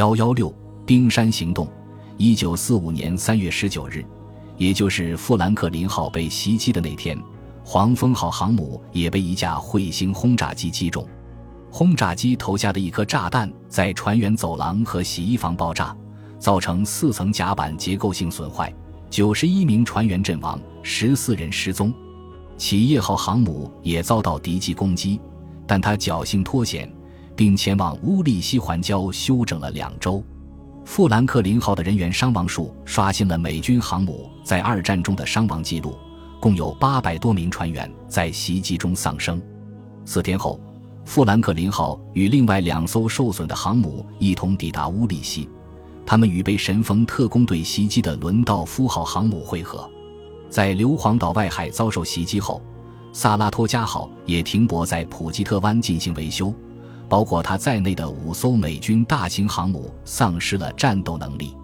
幺幺六冰山行动，一九四五年三月十九日，也就是富兰克林号被袭击的那天，黄蜂号航母也被一架彗星轰炸机击中。轰炸机投下的一颗炸弹在船员走廊和洗衣房爆炸，造成四层甲板结构性损坏，九十一名船员阵亡，十四人失踪。企业号航母也遭到敌机攻击，但他侥幸脱险，并前往乌利西环礁休整了两周。富兰克林号的人员伤亡数刷新了美军航母在二战中的伤亡记录，共有八百多名船员在袭击中丧生。四天后。富兰克林号与另外两艘受损的航母一同抵达乌利西，他们与被神风特工队袭击的伦道夫号航母会合。在硫磺岛外海遭受袭击后，萨拉托加号也停泊在普吉特湾进行维修，包括它在内的五艘美军大型航母丧失了战斗能力。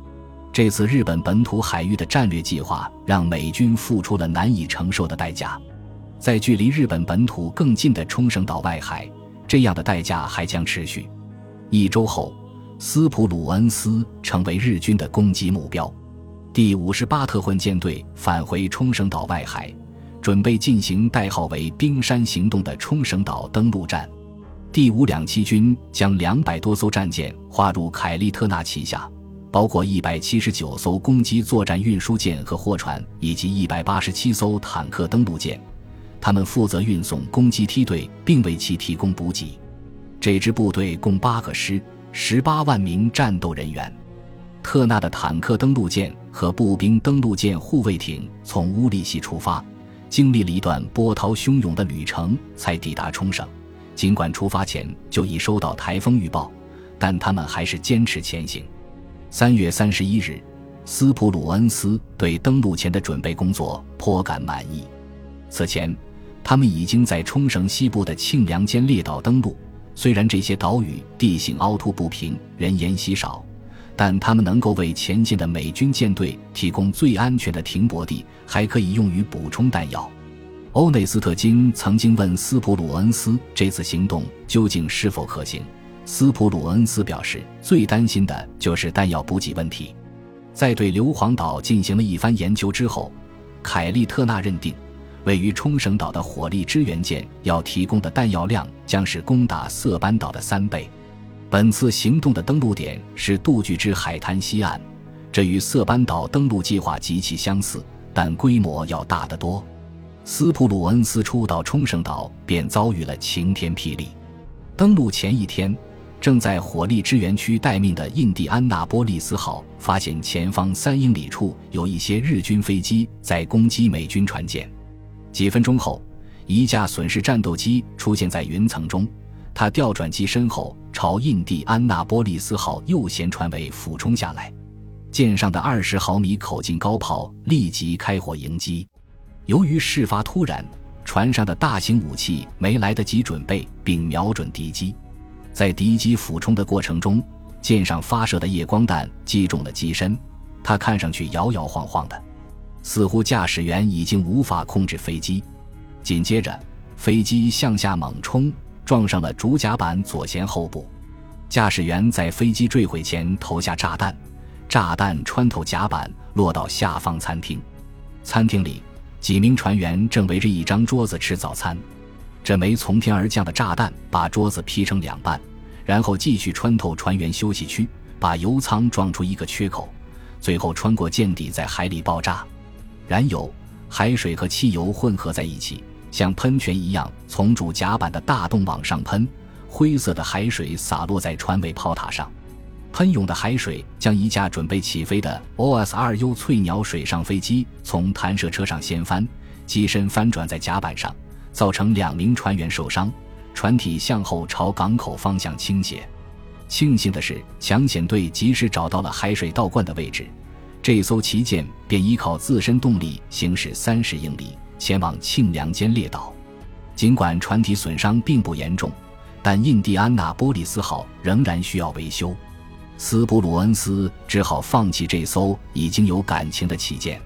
这次日本本土海域的战略计划让美军付出了难以承受的代价，在距离日本本土更近的冲绳岛外海。这样的代价还将持续。一周后，斯普鲁恩斯成为日军的攻击目标。第五十八特混舰队返回冲绳岛外海，准备进行代号为“冰山行动”的冲绳岛登陆战。第五两栖军将两百多艘战舰划入凯利特纳旗下，包括一百七十九艘攻击作战运输舰和货船，以及一百八十七艘坦克登陆舰。他们负责运送攻击梯队，并为其提供补给。这支部队共八个师，十八万名战斗人员。特纳的坦克登陆舰和步兵登陆舰护卫艇从乌利西出发，经历了一段波涛汹涌的旅程，才抵达冲绳。尽管出发前就已收到台风预报，但他们还是坚持前行。三月三十一日，斯普鲁恩斯对登陆前的准备工作颇感满意。此前。他们已经在冲绳西部的庆良间列岛登陆。虽然这些岛屿地形凹凸不平，人烟稀少，但他们能够为前进的美军舰队提供最安全的停泊地，还可以用于补充弹药。欧内斯特金曾经问斯普鲁恩斯这次行动究竟是否可行。斯普鲁恩斯表示，最担心的就是弹药补给问题。在对硫磺岛进行了一番研究之后，凯利特纳认定。位于冲绳岛的火力支援舰要提供的弹药量将是攻打色班岛的三倍。本次行动的登陆点是杜具之海滩西岸，这与色班岛登陆计划极其相似，但规模要大得多。斯普鲁恩斯初到冲绳岛便遭遇了晴天霹雳。登陆前一天，正在火力支援区待命的印第安纳波利斯号发现前方三英里处有一些日军飞机在攻击美军船舰。几分钟后，一架损失战斗机出现在云层中，它调转机身后，朝印第安纳波利斯号右舷船尾俯冲下来。舰上的二十毫米口径高炮立即开火迎击。由于事发突然，船上的大型武器没来得及准备并瞄准敌机，在敌机俯冲的过程中，舰上发射的夜光弹击中了机身，它看上去摇摇晃晃的。似乎驾驶员已经无法控制飞机，紧接着飞机向下猛冲，撞上了主甲板左舷后部。驾驶员在飞机坠毁前投下炸弹，炸弹穿透甲板，落到下方餐厅。餐厅里，几名船员正围着一张桌子吃早餐。这枚从天而降的炸弹把桌子劈成两半，然后继续穿透船员休息区，把油舱撞出一个缺口，最后穿过舰底，在海里爆炸。燃油、海水和汽油混合在一起，像喷泉一样从主甲板的大洞往上喷。灰色的海水洒落在船尾炮塔上，喷涌的海水将一架准备起飞的 OSRU 翠鸟水上飞机从弹射车上掀翻，机身翻转在甲板上，造成两名船员受伤，船体向后朝港口方向倾斜。庆幸的是，抢险队及时找到了海水倒灌的位置。这艘旗舰便依靠自身动力行驶三十英里，前往庆良间列岛。尽管船体损伤并不严重，但印第安纳波利斯号仍然需要维修。斯普鲁恩斯只好放弃这艘已经有感情的旗舰。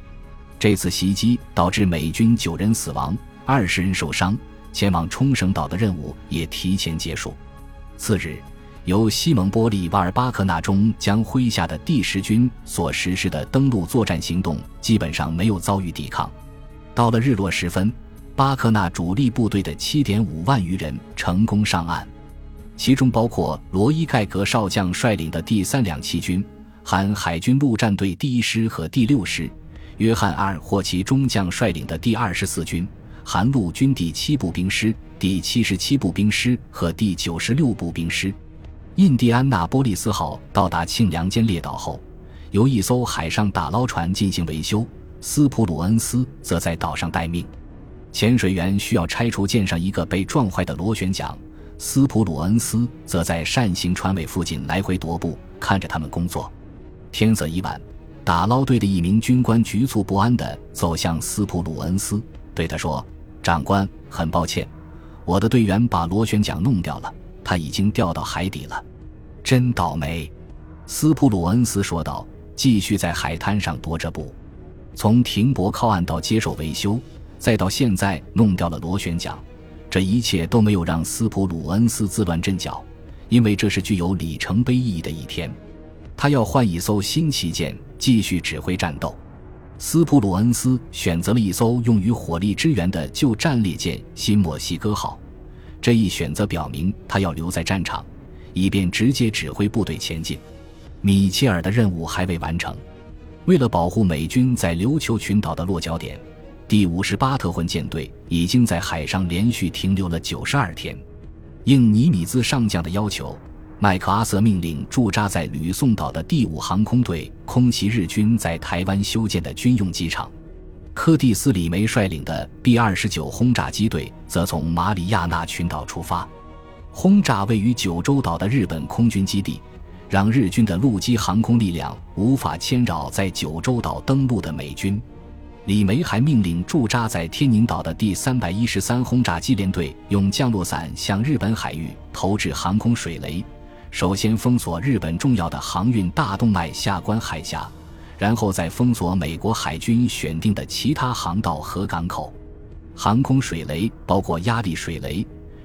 这次袭击导致美军九人死亡，二十人受伤，前往冲绳岛的任务也提前结束。次日，由西蒙波利瓦尔巴克纳中将麾下的第十军所实施的登陆作战行动基本上没有遭遇抵抗。到了日落时分，巴克纳主力部队的七点五万余人成功上岸，其中包括罗伊盖格少将率领的第三两七军，含海军陆战队第一师和第六师；约翰阿尔霍奇中将率领的第二十四军，含陆军第七步兵师、第七十七步兵师和第九十六步兵师。印第安纳波利斯号到达庆良间列岛后，由一艘海上打捞船进行维修。斯普鲁恩斯则在岛上待命，潜水员需要拆除舰上一个被撞坏的螺旋桨，斯普鲁恩斯则在扇形船尾附近来回踱步，看着他们工作。天色已晚，打捞队的一名军官局促不安地走向斯普鲁恩斯，对他说：“长官，很抱歉，我的队员把螺旋桨弄掉了，他已经掉到海底了，真倒霉。”斯普鲁恩斯说道，继续在海滩上踱着步。从停泊靠岸到接受维修，再到现在弄掉了螺旋桨，这一切都没有让斯普鲁恩斯自乱阵脚，因为这是具有里程碑意义的一天。他要换一艘新旗舰继续指挥战斗。斯普鲁恩斯选择了一艘用于火力支援的旧战列舰“新墨西哥号”，这一选择表明他要留在战场，以便直接指挥部队前进。米切尔的任务还未完成。为了保护美军在琉球群岛的落脚点，第五十八特混舰队已经在海上连续停留了九十二天。应尼米兹上将的要求，麦克阿瑟命令驻扎在吕宋岛的第五航空队空袭日军在台湾修建的军用机场。柯蒂斯·李梅率领的 B 二十九轰炸机队则从马里亚纳群岛出发，轰炸位于九州岛的日本空军基地。让日军的陆基航空力量无法牵扰在九州岛登陆的美军。李梅还命令驻扎在天宁岛的第三百一十三轰炸机联队用降落伞向日本海域投掷航空水雷，首先封锁日本重要的航运大动脉下关海峡，然后再封锁美国海军选定的其他航道和港口。航空水雷包括压力水雷，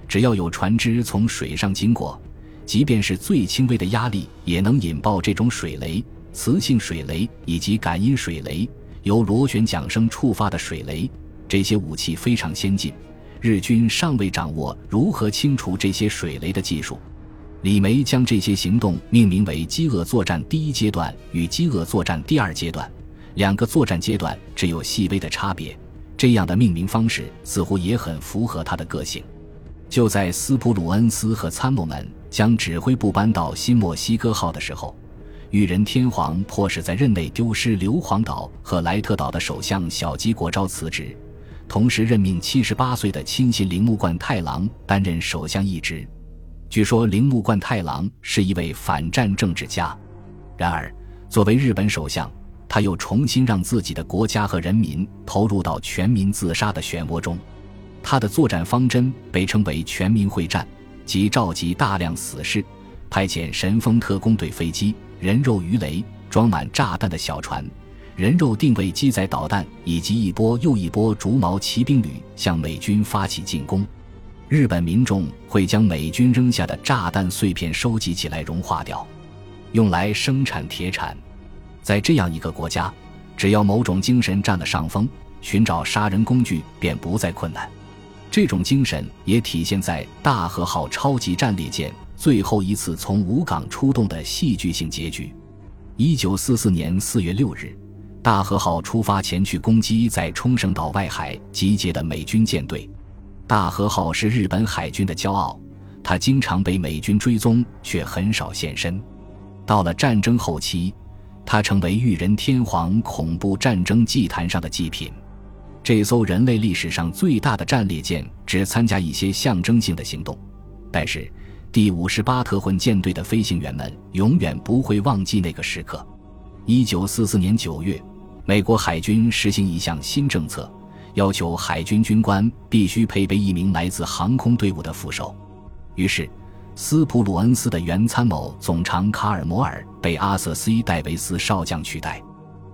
只要有船只从水上经过。即便是最轻微的压力，也能引爆这种水雷、磁性水雷以及感应水雷、由螺旋桨声触发的水雷。这些武器非常先进，日军尚未掌握如何清除这些水雷的技术。李梅将这些行动命名为“饥饿作战第一阶段”与“饥饿作战第二阶段”，两个作战阶段只有细微的差别。这样的命名方式似乎也很符合他的个性。就在斯普鲁恩斯和参谋们。将指挥部搬到新墨西哥号的时候，裕仁天皇迫使在任内丢失硫磺岛和莱特岛的首相小矶国昭辞职，同时任命七十八岁的亲信铃木贯太郎担任首相一职。据说铃木贯太郎是一位反战政治家，然而作为日本首相，他又重新让自己的国家和人民投入到全民自杀的漩涡中。他的作战方针被称为全民会战。即召集大量死士，派遣神风特工队飞机、人肉鱼雷、装满炸弹的小船、人肉定位机载导弹，以及一波又一波竹矛骑兵旅向美军发起进攻。日本民众会将美军扔下的炸弹碎片收集起来融化掉，用来生产铁铲。在这样一个国家，只要某种精神占了上风，寻找杀人工具便不再困难。这种精神也体现在大和号超级战列舰最后一次从武港出动的戏剧性结局。一九四四年四月六日，大和号出发前去攻击在冲绳岛外海集结的美军舰队。大和号是日本海军的骄傲，它经常被美军追踪，却很少现身。到了战争后期，它成为裕仁天皇恐怖战争祭坛上的祭品。这艘人类历史上最大的战列舰只参加一些象征性的行动，但是第五十八特混舰队的飞行员们永远不会忘记那个时刻。一九四四年九月，美国海军实行一项新政策，要求海军军官必须配备一名来自航空队伍的副手。于是，斯普鲁恩斯的原参谋总长卡尔摩尔被阿瑟 ·C· 戴维斯少将取代。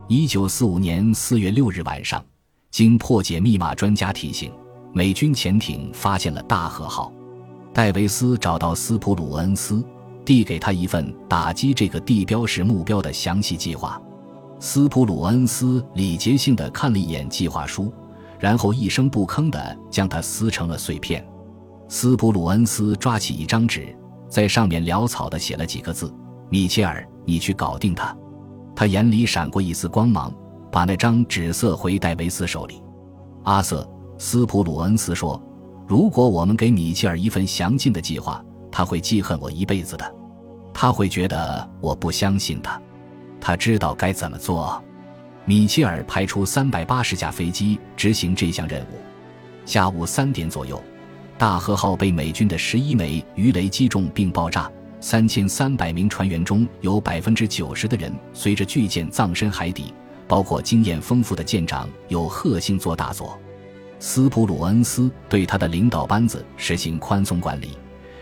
一九四五年四月六日晚上。经破解密码专家提醒，美军潜艇发现了大和号。戴维斯找到斯普鲁恩斯，递给他一份打击这个地标式目标的详细计划。斯普鲁恩斯礼节性的看了一眼计划书，然后一声不吭的将它撕成了碎片。斯普鲁恩斯抓起一张纸，在上面潦草的写了几个字：“米切尔，你去搞定他。”他眼里闪过一丝光芒，把那张纸塞回戴维斯手里。阿瑟·斯普鲁恩斯说：“如果我们给米切尔一份详尽的计划，他会记恨我一辈子的。他会觉得我不相信他。”他知道该怎么做。米切尔派出三百八十架飞机执行这项任务。下午三点左右，大和号被美军的十一枚鱼雷击中并爆炸，三千三百名船员中有百分之九十的人随着巨舰葬身海底，包括经验丰富的舰长有贺星做大佐。斯普鲁恩斯对他的领导班子实行宽松管理，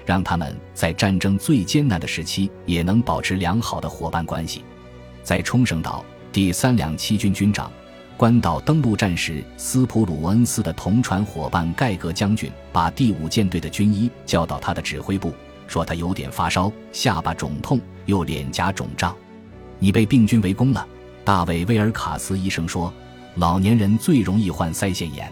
让他们在战争最艰难的时期也能保持良好的伙伴关系。在冲绳岛，第三两七军军长关岛登陆战时，斯普鲁恩斯的同船伙伴盖格将军把第五舰队的军医叫到他的指挥部，说他有点发烧，下巴肿痛，又脸颊肿胀。你被病菌围攻了，大卫威尔卡斯医生说，老年人最容易患腮腺炎。